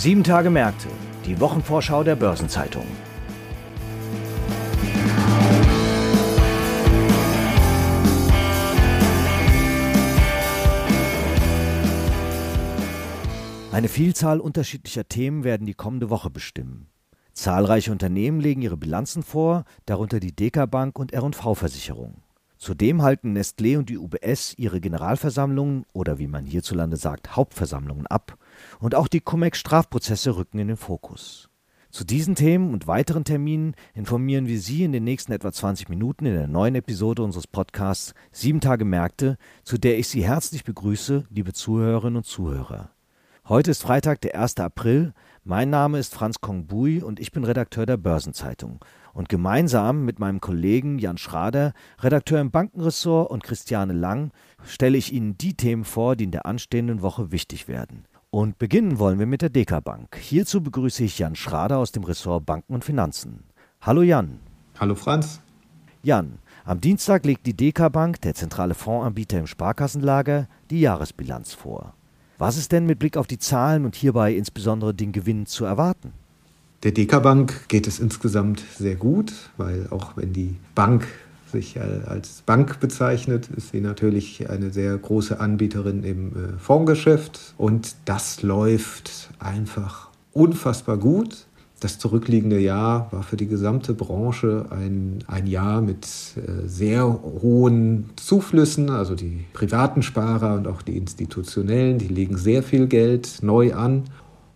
Sieben Tage Märkte, die Wochenvorschau der Börsenzeitung. Eine Vielzahl unterschiedlicher Themen werden die kommende Woche bestimmen. Zahlreiche Unternehmen legen ihre Bilanzen vor, darunter die DK Bank und R&V Versicherung. Zudem halten Nestlé und die UBS ihre Generalversammlungen oder wie man hierzulande sagt Hauptversammlungen ab und auch die Cum-Ex-Strafprozesse rücken in den Fokus. Zu diesen Themen und weiteren Terminen informieren wir Sie in den nächsten etwa 20 Minuten in der neuen Episode unseres Podcasts Sieben Tage Märkte, zu der ich Sie herzlich begrüße, liebe Zuhörerinnen und Zuhörer. Heute ist Freitag, der 1. April. Mein Name ist Franz Kongbui und ich bin Redakteur der Börsenzeitung. Und gemeinsam mit meinem Kollegen Jan Schrader, Redakteur im Bankenressort und Christiane Lang, stelle ich Ihnen die Themen vor, die in der anstehenden Woche wichtig werden. Und beginnen wollen wir mit der DK Bank. Hierzu begrüße ich Jan Schrader aus dem Ressort Banken und Finanzen. Hallo Jan. Hallo Franz. Jan, am Dienstag legt die DK Bank, der zentrale Fondsanbieter im Sparkassenlager, die Jahresbilanz vor. Was ist denn mit Blick auf die Zahlen und hierbei insbesondere den Gewinn zu erwarten? Der DK Bank geht es insgesamt sehr gut, weil auch wenn die Bank sich als Bank bezeichnet, ist sie natürlich eine sehr große Anbieterin im äh, Fondsgeschäft und das läuft einfach unfassbar gut. Das zurückliegende Jahr war für die gesamte Branche ein, ein Jahr mit äh, sehr hohen Zuflüssen. Also die privaten Sparer und auch die institutionellen, die legen sehr viel Geld neu an.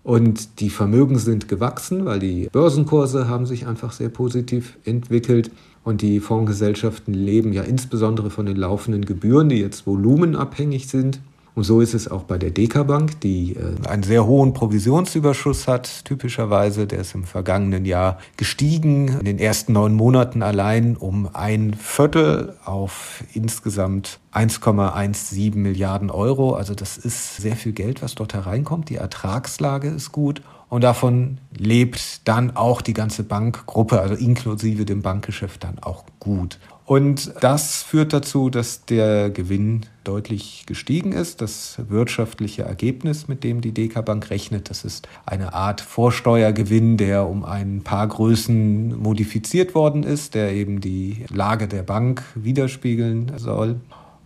Und die Vermögen sind gewachsen, weil die Börsenkurse haben sich einfach sehr positiv entwickelt. Und die Fondsgesellschaften leben ja insbesondere von den laufenden Gebühren, die jetzt volumenabhängig sind. Und so ist es auch bei der Deka-Bank, die äh, einen sehr hohen Provisionsüberschuss hat, typischerweise. Der ist im vergangenen Jahr gestiegen, in den ersten neun Monaten allein um ein Viertel auf insgesamt 1,17 Milliarden Euro. Also das ist sehr viel Geld, was dort hereinkommt. Die Ertragslage ist gut. Und davon lebt dann auch die ganze Bankgruppe, also inklusive dem Bankgeschäft dann auch gut. Und das führt dazu, dass der Gewinn deutlich gestiegen ist. Das wirtschaftliche Ergebnis, mit dem die DK Bank rechnet, das ist eine Art Vorsteuergewinn, der um ein paar Größen modifiziert worden ist, der eben die Lage der Bank widerspiegeln soll.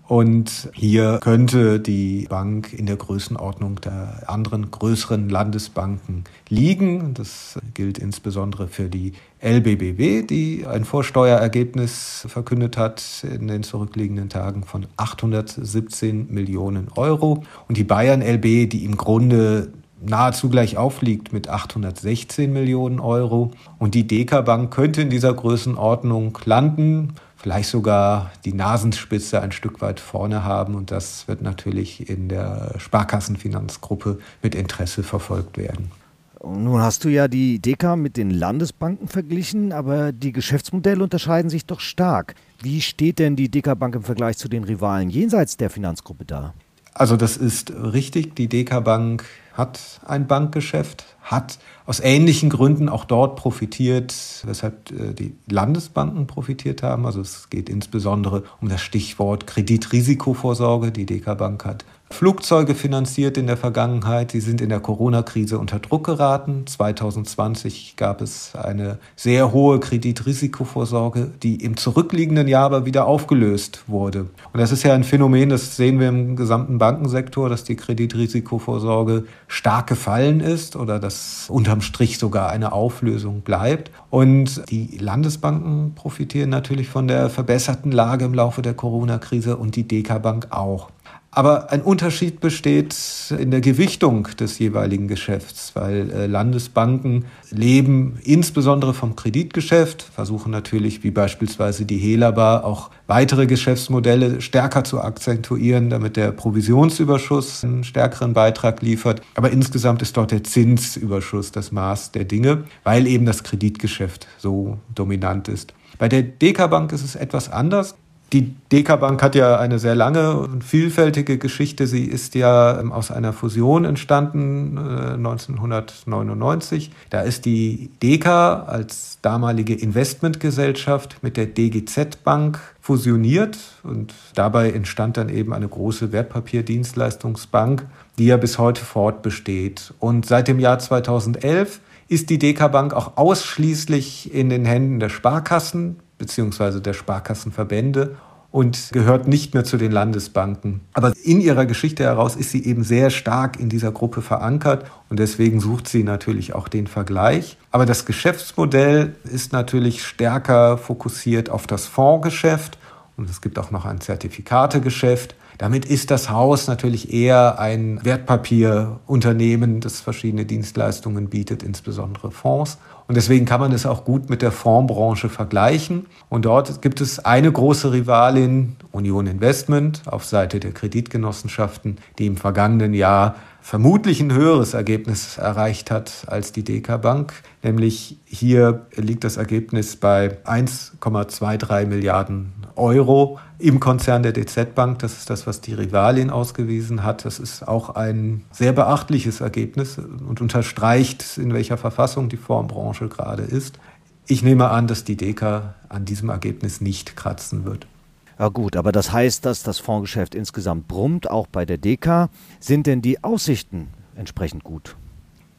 Und hier könnte die Bank in der Größenordnung der anderen größeren Landesbanken liegen. Das gilt insbesondere für die LBBW, die ein Vorsteuerergebnis verkündet hat in den zurückliegenden Tagen von 817 Millionen Euro. Und die Bayern LB, die im Grunde nahezu gleich aufliegt mit 816 Millionen Euro. Und die DK Bank könnte in dieser Größenordnung landen vielleicht sogar die Nasenspitze ein Stück weit vorne haben. Und das wird natürlich in der Sparkassenfinanzgruppe mit Interesse verfolgt werden. Nun hast du ja die DK mit den Landesbanken verglichen, aber die Geschäftsmodelle unterscheiden sich doch stark. Wie steht denn die DK Bank im Vergleich zu den Rivalen jenseits der Finanzgruppe da? Also das ist richtig. Die DK Bank hat ein Bankgeschäft, hat aus ähnlichen Gründen auch dort profitiert, weshalb äh, die Landesbanken profitiert haben. Also es geht insbesondere um das Stichwort Kreditrisikovorsorge. Die DK Bank hat Flugzeuge finanziert in der Vergangenheit. Sie sind in der Corona-Krise unter Druck geraten. 2020 gab es eine sehr hohe Kreditrisikovorsorge, die im zurückliegenden Jahr aber wieder aufgelöst wurde. Und das ist ja ein Phänomen, das sehen wir im gesamten Bankensektor, dass die Kreditrisikovorsorge stark gefallen ist oder dass unterm Strich sogar eine Auflösung bleibt. Und die Landesbanken profitieren natürlich von der verbesserten Lage im Laufe der Corona-Krise und die DK Bank auch. Aber ein Unterschied besteht in der Gewichtung des jeweiligen Geschäfts, weil äh, Landesbanken leben insbesondere vom Kreditgeschäft, versuchen natürlich wie beispielsweise die Helaba auch weitere Geschäftsmodelle stärker zu akzentuieren, damit der Provisionsüberschuss einen stärkeren Beitrag liefert. Aber insgesamt ist dort der Zinsüberschuss das Maß der Dinge, weil eben das Kreditgeschäft so dominant ist. Bei der DK Bank ist es etwas anders. Die DK Bank hat ja eine sehr lange und vielfältige Geschichte. Sie ist ja ähm, aus einer Fusion entstanden äh, 1999. Da ist die DK als damalige Investmentgesellschaft mit der DGZ Bank fusioniert und dabei entstand dann eben eine große Wertpapierdienstleistungsbank, die ja bis heute fortbesteht. Und seit dem Jahr 2011 ist die DK Bank auch ausschließlich in den Händen der Sparkassen beziehungsweise der Sparkassenverbände und gehört nicht mehr zu den Landesbanken. Aber in ihrer Geschichte heraus ist sie eben sehr stark in dieser Gruppe verankert und deswegen sucht sie natürlich auch den Vergleich. Aber das Geschäftsmodell ist natürlich stärker fokussiert auf das Fondsgeschäft und es gibt auch noch ein Zertifikategeschäft. Damit ist das Haus natürlich eher ein Wertpapierunternehmen, das verschiedene Dienstleistungen bietet, insbesondere Fonds. Und deswegen kann man es auch gut mit der Fondsbranche vergleichen. Und dort gibt es eine große Rivalin, Union Investment, auf Seite der Kreditgenossenschaften, die im vergangenen Jahr vermutlich ein höheres Ergebnis erreicht hat als die DK Bank. Nämlich hier liegt das Ergebnis bei 1,23 Milliarden Euro im Konzern der DZ Bank. Das ist das, was die Rivalin ausgewiesen hat. Das ist auch ein sehr beachtliches Ergebnis und unterstreicht, in welcher Verfassung die Fondsbranche gerade ist. Ich nehme an, dass die DK an diesem Ergebnis nicht kratzen wird. Ja gut, aber das heißt, dass das Fondsgeschäft insgesamt brummt, auch bei der DK. Sind denn die Aussichten entsprechend gut?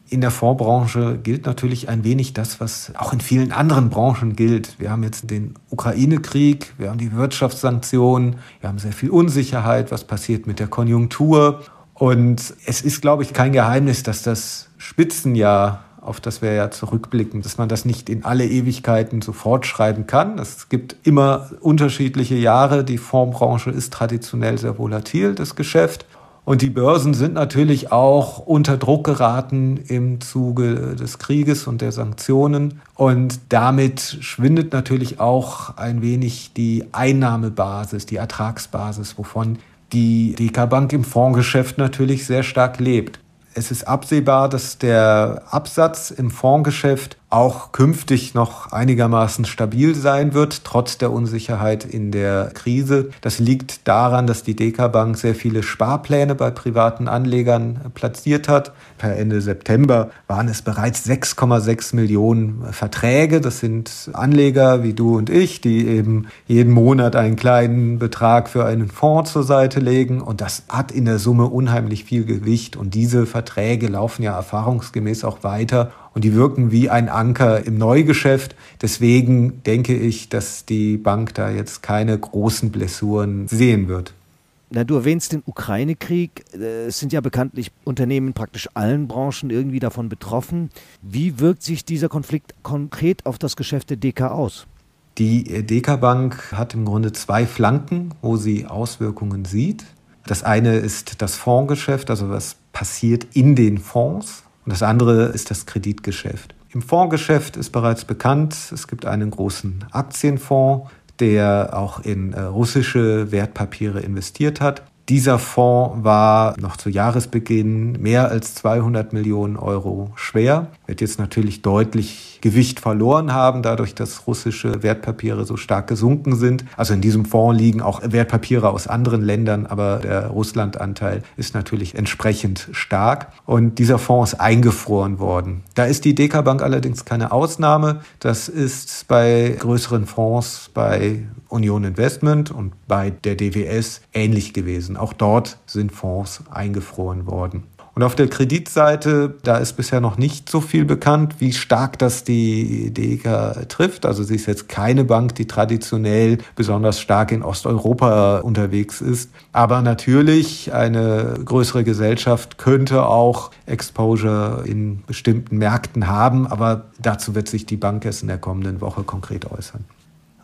In der Fondsbranche gilt natürlich ein wenig das, was auch in vielen anderen Branchen gilt. Wir haben jetzt den Ukraine-Krieg, wir haben die Wirtschaftssanktionen, wir haben sehr viel Unsicherheit, was passiert mit der Konjunktur. Und es ist, glaube ich, kein Geheimnis, dass das Spitzenjahr auf das wir ja zurückblicken, dass man das nicht in alle Ewigkeiten sofort schreiben kann. Es gibt immer unterschiedliche Jahre. Die Fondsbranche ist traditionell sehr volatil, das Geschäft. Und die Börsen sind natürlich auch unter Druck geraten im Zuge des Krieges und der Sanktionen. Und damit schwindet natürlich auch ein wenig die Einnahmebasis, die Ertragsbasis, wovon die DK Bank im Fondsgeschäft natürlich sehr stark lebt. Es ist absehbar, dass der Absatz im Fondsgeschäft auch künftig noch einigermaßen stabil sein wird, trotz der Unsicherheit in der Krise. Das liegt daran, dass die DK Bank sehr viele Sparpläne bei privaten Anlegern platziert hat. Per Ende September waren es bereits 6,6 Millionen Verträge. Das sind Anleger wie du und ich, die eben jeden Monat einen kleinen Betrag für einen Fonds zur Seite legen. Und das hat in der Summe unheimlich viel Gewicht. Und diese Verträge laufen ja erfahrungsgemäß auch weiter und die wirken wie ein Anker im Neugeschäft. Deswegen denke ich, dass die Bank da jetzt keine großen Blessuren sehen wird. Na, du erwähnst den Ukraine-Krieg. Äh, es sind ja bekanntlich Unternehmen in praktisch allen Branchen irgendwie davon betroffen. Wie wirkt sich dieser Konflikt konkret auf das Geschäft der DK aus? Die DK Bank hat im Grunde zwei Flanken, wo sie Auswirkungen sieht. Das eine ist das Fondsgeschäft, also was passiert in den Fonds. Und das andere ist das Kreditgeschäft. Im Fondsgeschäft ist bereits bekannt, es gibt einen großen Aktienfonds, der auch in äh, russische Wertpapiere investiert hat. Dieser Fonds war noch zu Jahresbeginn mehr als 200 Millionen Euro schwer, wird jetzt natürlich deutlich Gewicht verloren haben, dadurch, dass russische Wertpapiere so stark gesunken sind. Also in diesem Fonds liegen auch Wertpapiere aus anderen Ländern, aber der Russlandanteil ist natürlich entsprechend stark. Und dieser Fonds ist eingefroren worden. Da ist die DK Bank allerdings keine Ausnahme. Das ist bei größeren Fonds, bei Union Investment und bei der DWS ähnlich gewesen. Auch dort sind Fonds eingefroren worden. Und auf der Kreditseite, da ist bisher noch nicht so viel bekannt, wie stark das die DEK trifft. Also sie ist jetzt keine Bank, die traditionell besonders stark in Osteuropa unterwegs ist. Aber natürlich eine größere Gesellschaft könnte auch Exposure in bestimmten Märkten haben. Aber dazu wird sich die Bank erst in der kommenden Woche konkret äußern.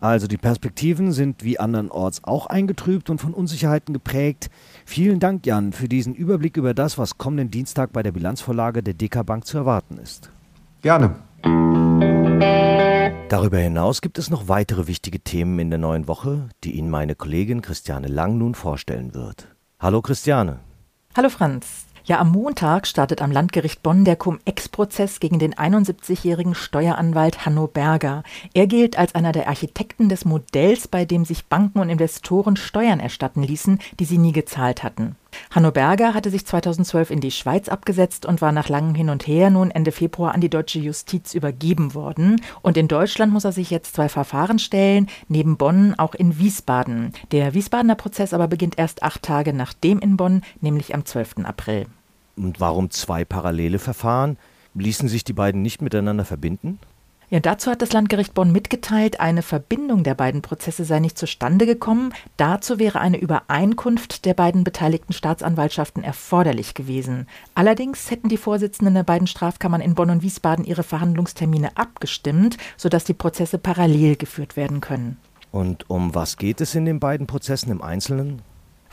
Also die Perspektiven sind wie andernorts auch eingetrübt und von Unsicherheiten geprägt. Vielen Dank, Jan, für diesen Überblick über das, was kommenden Dienstag bei der Bilanzvorlage der DK Bank zu erwarten ist. Gerne. Darüber hinaus gibt es noch weitere wichtige Themen in der neuen Woche, die Ihnen meine Kollegin Christiane Lang nun vorstellen wird. Hallo Christiane. Hallo Franz. Ja, am Montag startet am Landgericht Bonn der Cum-Ex-Prozess gegen den 71-jährigen Steueranwalt Hanno Berger. Er gilt als einer der Architekten des Modells, bei dem sich Banken und Investoren Steuern erstatten ließen, die sie nie gezahlt hatten. Hanno Berger hatte sich 2012 in die Schweiz abgesetzt und war nach langem Hin und Her nun Ende Februar an die deutsche Justiz übergeben worden. Und in Deutschland muss er sich jetzt zwei Verfahren stellen, neben Bonn auch in Wiesbaden. Der Wiesbadener Prozess aber beginnt erst acht Tage nach dem in Bonn, nämlich am 12. April. Und warum zwei parallele Verfahren? Ließen sich die beiden nicht miteinander verbinden? Ja, dazu hat das Landgericht Bonn mitgeteilt, eine Verbindung der beiden Prozesse sei nicht zustande gekommen. Dazu wäre eine Übereinkunft der beiden beteiligten Staatsanwaltschaften erforderlich gewesen. Allerdings hätten die Vorsitzenden der beiden Strafkammern in Bonn und Wiesbaden ihre Verhandlungstermine abgestimmt, sodass die Prozesse parallel geführt werden können. Und um was geht es in den beiden Prozessen im Einzelnen?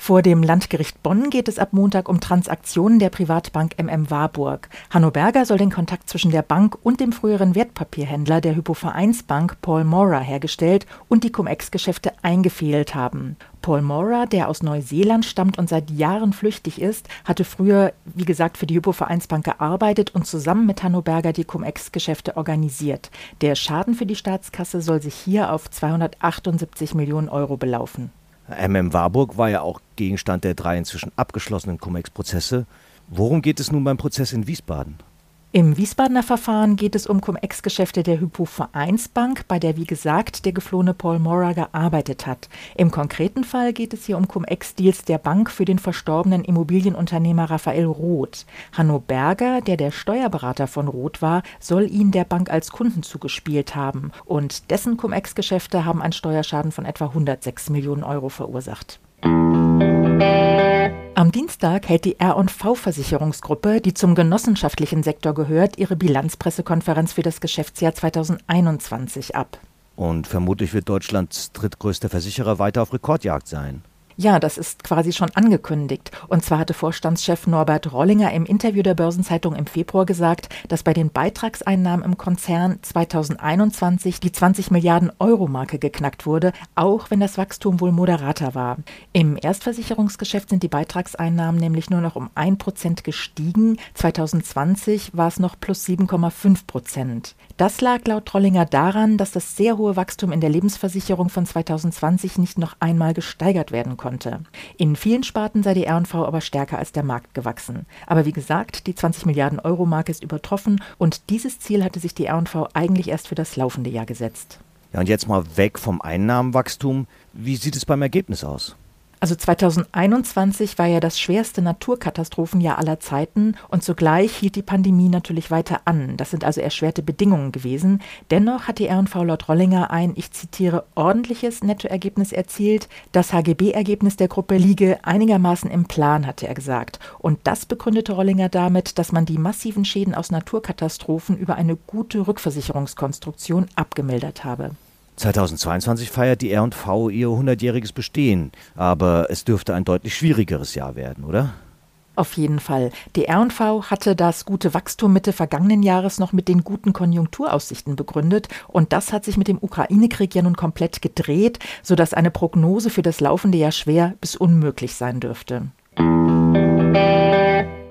Vor dem Landgericht Bonn geht es ab Montag um Transaktionen der Privatbank MM Warburg. Hanno Berger soll den Kontakt zwischen der Bank und dem früheren Wertpapierhändler der Hypovereinsbank Paul Mora hergestellt und die Cum-Ex-Geschäfte eingefehlt haben. Paul Mora, der aus Neuseeland stammt und seit Jahren flüchtig ist, hatte früher, wie gesagt, für die Hypovereinsbank gearbeitet und zusammen mit Hanno Berger die Cum-Ex-Geschäfte organisiert. Der Schaden für die Staatskasse soll sich hier auf 278 Millionen Euro belaufen. MM Warburg war ja auch Gegenstand der drei inzwischen abgeschlossenen Cum-Ex-Prozesse. Worum geht es nun beim Prozess in Wiesbaden? Im Wiesbadener Verfahren geht es um Cum-Ex-Geschäfte der Hypo-Vereinsbank, bei der wie gesagt der geflohene Paul Mora gearbeitet hat. Im konkreten Fall geht es hier um Cum-Ex-Deals der Bank für den verstorbenen Immobilienunternehmer Raphael Roth. Hanno Berger, der der Steuerberater von Roth war, soll ihn der Bank als Kunden zugespielt haben und dessen Cum-Ex-Geschäfte haben einen Steuerschaden von etwa 106 Millionen Euro verursacht. Am Dienstag hält die R&V-Versicherungsgruppe, die zum genossenschaftlichen Sektor gehört, ihre Bilanzpressekonferenz für das Geschäftsjahr 2021 ab. Und vermutlich wird Deutschlands drittgrößter Versicherer weiter auf Rekordjagd sein. Ja, das ist quasi schon angekündigt. Und zwar hatte Vorstandschef Norbert Rollinger im Interview der Börsenzeitung im Februar gesagt, dass bei den Beitragseinnahmen im Konzern 2021 die 20 Milliarden Euro Marke geknackt wurde, auch wenn das Wachstum wohl moderater war. Im Erstversicherungsgeschäft sind die Beitragseinnahmen nämlich nur noch um 1 Prozent gestiegen. 2020 war es noch plus 7,5 Prozent. Das lag laut Rollinger daran, dass das sehr hohe Wachstum in der Lebensversicherung von 2020 nicht noch einmal gesteigert werden konnte. In vielen Sparten sei die R&V aber stärker als der Markt gewachsen. Aber wie gesagt, die 20 Milliarden Euro Marke ist übertroffen und dieses Ziel hatte sich die R&V eigentlich erst für das laufende Jahr gesetzt. Ja, und jetzt mal weg vom Einnahmenwachstum. Wie sieht es beim Ergebnis aus? Also 2021 war ja das schwerste Naturkatastrophenjahr aller Zeiten und zugleich hielt die Pandemie natürlich weiter an. Das sind also erschwerte Bedingungen gewesen. Dennoch hat die RNV laut Rollinger ein, ich zitiere, ordentliches Nettoergebnis erzielt. Das HGB-Ergebnis der Gruppe liege einigermaßen im Plan, hatte er gesagt. Und das begründete Rollinger damit, dass man die massiven Schäden aus Naturkatastrophen über eine gute Rückversicherungskonstruktion abgemildert habe. 2022 feiert die R&V ihr 100-jähriges Bestehen, aber es dürfte ein deutlich schwierigeres Jahr werden, oder? Auf jeden Fall. Die R&V hatte das gute Wachstum Mitte vergangenen Jahres noch mit den guten Konjunkturaussichten begründet und das hat sich mit dem Ukraine-Krieg ja nun komplett gedreht, sodass eine Prognose für das laufende Jahr schwer bis unmöglich sein dürfte.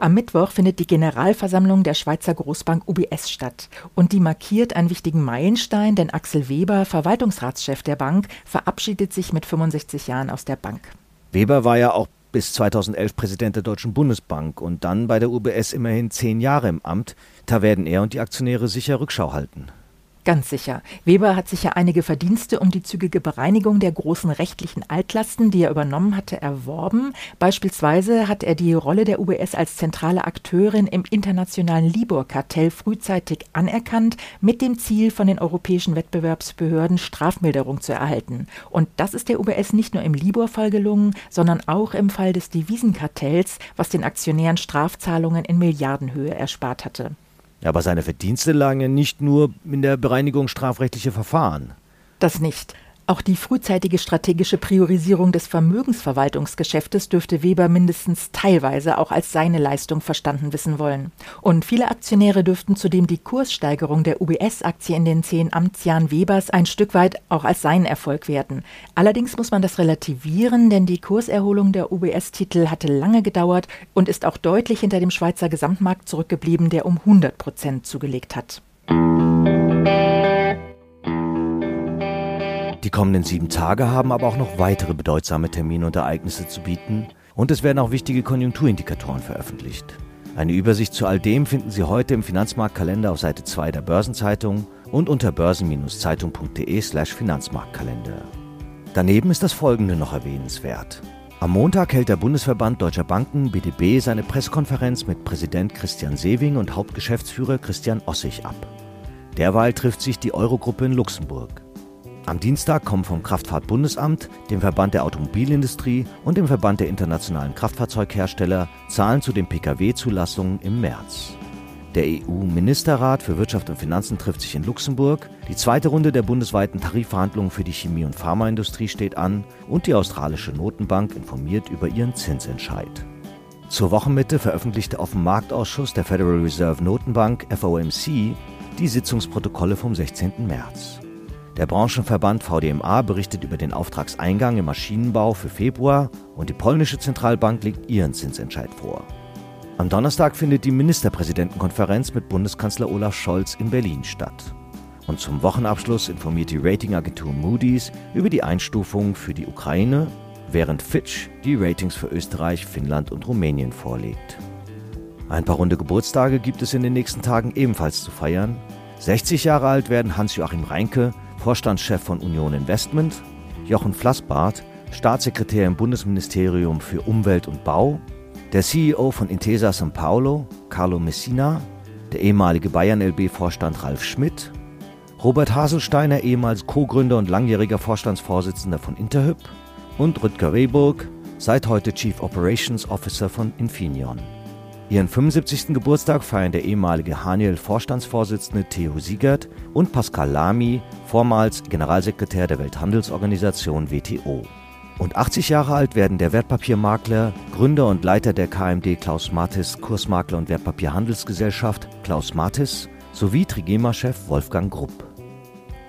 Am Mittwoch findet die Generalversammlung der Schweizer Großbank UBS statt. Und die markiert einen wichtigen Meilenstein, denn Axel Weber, Verwaltungsratschef der Bank, verabschiedet sich mit 65 Jahren aus der Bank. Weber war ja auch bis 2011 Präsident der Deutschen Bundesbank und dann bei der UBS immerhin zehn Jahre im Amt. Da werden er und die Aktionäre sicher Rückschau halten. Ganz sicher. Weber hat sicher einige Verdienste um die zügige Bereinigung der großen rechtlichen Altlasten, die er übernommen hatte, erworben. Beispielsweise hat er die Rolle der UBS als zentrale Akteurin im internationalen Libor-Kartell frühzeitig anerkannt, mit dem Ziel, von den europäischen Wettbewerbsbehörden Strafmilderung zu erhalten. Und das ist der UBS nicht nur im Libor-Fall gelungen, sondern auch im Fall des Devisenkartells, was den Aktionären Strafzahlungen in Milliardenhöhe erspart hatte. Ja, aber seine Verdienste lagen ja nicht nur in der Bereinigung strafrechtlicher Verfahren. Das nicht. Auch die frühzeitige strategische Priorisierung des Vermögensverwaltungsgeschäftes dürfte Weber mindestens teilweise auch als seine Leistung verstanden wissen wollen. Und viele Aktionäre dürften zudem die Kurssteigerung der UBS-Aktie in den zehn Amtsjahren Webers ein Stück weit auch als seinen Erfolg werten. Allerdings muss man das relativieren, denn die Kurserholung der UBS-Titel hatte lange gedauert und ist auch deutlich hinter dem Schweizer Gesamtmarkt zurückgeblieben, der um 100 Prozent zugelegt hat. Kommenden sieben Tage haben aber auch noch weitere bedeutsame Termine und Ereignisse zu bieten und es werden auch wichtige Konjunkturindikatoren veröffentlicht. Eine Übersicht zu all dem finden Sie heute im Finanzmarktkalender auf Seite 2 der Börsenzeitung und unter börsen-zeitung.de/slash Finanzmarktkalender. Daneben ist das folgende noch erwähnenswert. Am Montag hält der Bundesverband Deutscher Banken BDB seine Pressekonferenz mit Präsident Christian Sewing und Hauptgeschäftsführer Christian Ossig ab. Derweil trifft sich die Eurogruppe in Luxemburg. Am Dienstag kommen vom Kraftfahrtbundesamt, dem Verband der Automobilindustrie und dem Verband der internationalen Kraftfahrzeughersteller Zahlen zu den Pkw-Zulassungen im März. Der EU-Ministerrat für Wirtschaft und Finanzen trifft sich in Luxemburg. Die zweite Runde der bundesweiten Tarifverhandlungen für die Chemie- und Pharmaindustrie steht an und die australische Notenbank informiert über ihren Zinsentscheid. Zur Wochenmitte veröffentlichte auf dem Marktausschuss der Federal Reserve Notenbank FOMC die Sitzungsprotokolle vom 16. März. Der Branchenverband VDMA berichtet über den Auftragseingang im Maschinenbau für Februar und die polnische Zentralbank legt ihren Zinsentscheid vor. Am Donnerstag findet die Ministerpräsidentenkonferenz mit Bundeskanzler Olaf Scholz in Berlin statt. Und zum Wochenabschluss informiert die Ratingagentur Moody's über die Einstufungen für die Ukraine, während Fitch die Ratings für Österreich, Finnland und Rumänien vorlegt. Ein paar runde Geburtstage gibt es in den nächsten Tagen ebenfalls zu feiern. 60 Jahre alt werden Hans-Joachim Reinke, Vorstandschef von Union Investment, Jochen Flassbart, Staatssekretär im Bundesministerium für Umwelt und Bau, der CEO von Intesa São Paulo, Carlo Messina, der ehemalige Bayern-LB-Vorstand Ralf Schmidt, Robert Haselsteiner, ehemals Co-Gründer und langjähriger Vorstandsvorsitzender von Interhyp und Rüdger Rehburg, seit heute Chief Operations Officer von Infineon. Ihren 75. Geburtstag feiern der ehemalige Haniel-Vorstandsvorsitzende Theo Siegert und Pascal Lamy, vormals Generalsekretär der Welthandelsorganisation WTO. Und 80 Jahre alt werden der Wertpapiermakler, Gründer und Leiter der KMD Klaus Mathis Kursmakler und Wertpapierhandelsgesellschaft Klaus Mathis sowie Trigema-Chef Wolfgang Grupp.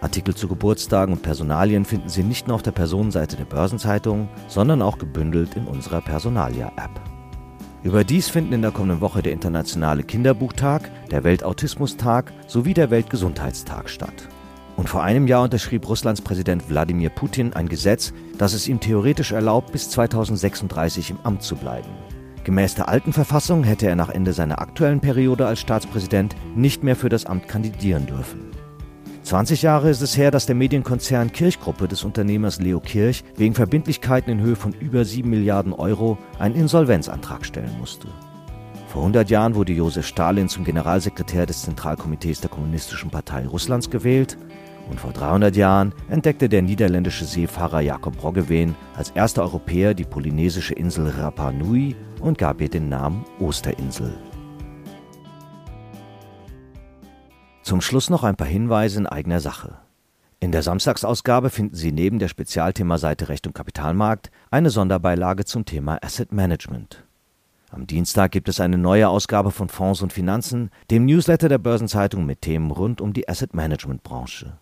Artikel zu Geburtstagen und Personalien finden Sie nicht nur auf der Personenseite der Börsenzeitung, sondern auch gebündelt in unserer Personalia-App. Überdies finden in der kommenden Woche der Internationale Kinderbuchtag, der Weltautismustag sowie der Weltgesundheitstag statt. Und vor einem Jahr unterschrieb Russlands Präsident Wladimir Putin ein Gesetz, das es ihm theoretisch erlaubt, bis 2036 im Amt zu bleiben. Gemäß der alten Verfassung hätte er nach Ende seiner aktuellen Periode als Staatspräsident nicht mehr für das Amt kandidieren dürfen. 20 Jahre ist es her, dass der Medienkonzern Kirchgruppe des Unternehmers Leo Kirch wegen Verbindlichkeiten in Höhe von über 7 Milliarden Euro einen Insolvenzantrag stellen musste. Vor 100 Jahren wurde Josef Stalin zum Generalsekretär des Zentralkomitees der Kommunistischen Partei Russlands gewählt und vor 300 Jahren entdeckte der niederländische Seefahrer Jakob Roggeveen als erster Europäer die polynesische Insel Rapa Nui und gab ihr den Namen Osterinsel. Zum Schluss noch ein paar Hinweise in eigener Sache. In der Samstagsausgabe finden Sie neben der Spezialthemaseite Recht und Kapitalmarkt eine Sonderbeilage zum Thema Asset Management. Am Dienstag gibt es eine neue Ausgabe von Fonds und Finanzen, dem Newsletter der Börsenzeitung mit Themen rund um die Asset Management Branche.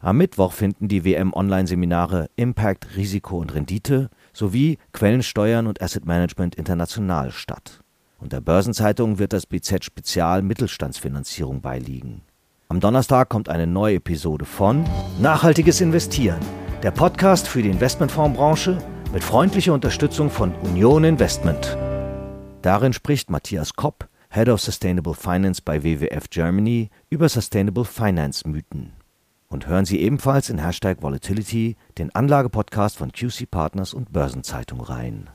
Am Mittwoch finden die WM Online Seminare Impact, Risiko und Rendite sowie Quellensteuern und Asset Management international statt. Und der Börsenzeitung wird das BZ Spezial Mittelstandsfinanzierung beiliegen. Am Donnerstag kommt eine neue Episode von Nachhaltiges Investieren, der Podcast für die Investmentfondsbranche mit freundlicher Unterstützung von Union Investment. Darin spricht Matthias Kopp, Head of Sustainable Finance bei WWF Germany, über Sustainable Finance Mythen. Und hören Sie ebenfalls in Hashtag Volatility den Anlagepodcast von QC Partners und Börsenzeitung rein.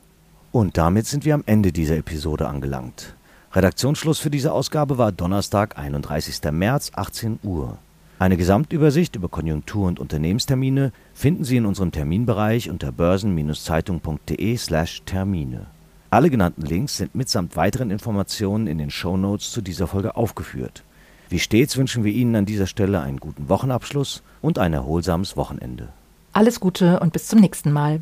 Und damit sind wir am Ende dieser Episode angelangt. Redaktionsschluss für diese Ausgabe war Donnerstag, 31. März, 18 Uhr. Eine Gesamtübersicht über Konjunktur- und Unternehmenstermine finden Sie in unserem Terminbereich unter börsen-zeitung.de/termine. Alle genannten Links sind mitsamt weiteren Informationen in den Show Notes zu dieser Folge aufgeführt. Wie stets wünschen wir Ihnen an dieser Stelle einen guten Wochenabschluss und ein erholsames Wochenende. Alles Gute und bis zum nächsten Mal.